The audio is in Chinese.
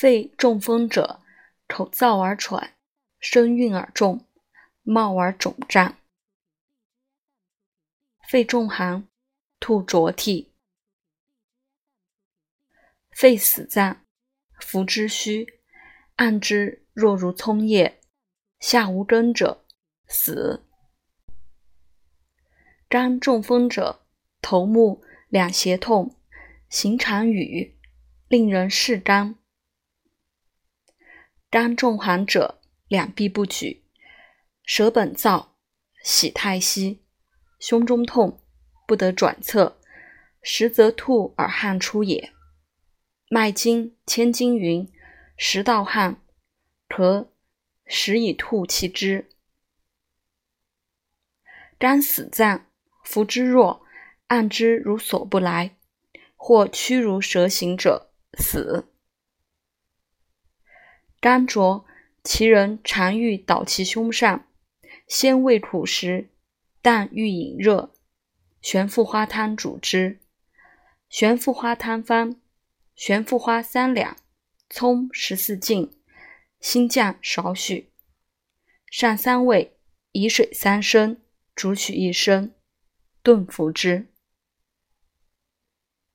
肺中风者，口燥而喘，声韵而重，冒而肿胀。肺中寒，吐浊涕。肺死脏，服之虚，按之若如葱叶，下无根者，死。肝中风者，头目两胁痛，形常语，令人视肝。肝中寒者，两臂不举，舌本燥，喜太息，胸中痛，不得转侧，实则吐而汗出也。脉经千金云：食道汗，咳食以吐其之。肝死脏，服之弱，按之如所不来，或屈如蛇行者，死。肝浊，其人常欲倒其胸上，先味苦时，但欲饮热，玄附花汤主之。玄附花汤方。玄附花三两，葱十四茎，新酱少许，上三味，以水三升，煮取一升，炖服之。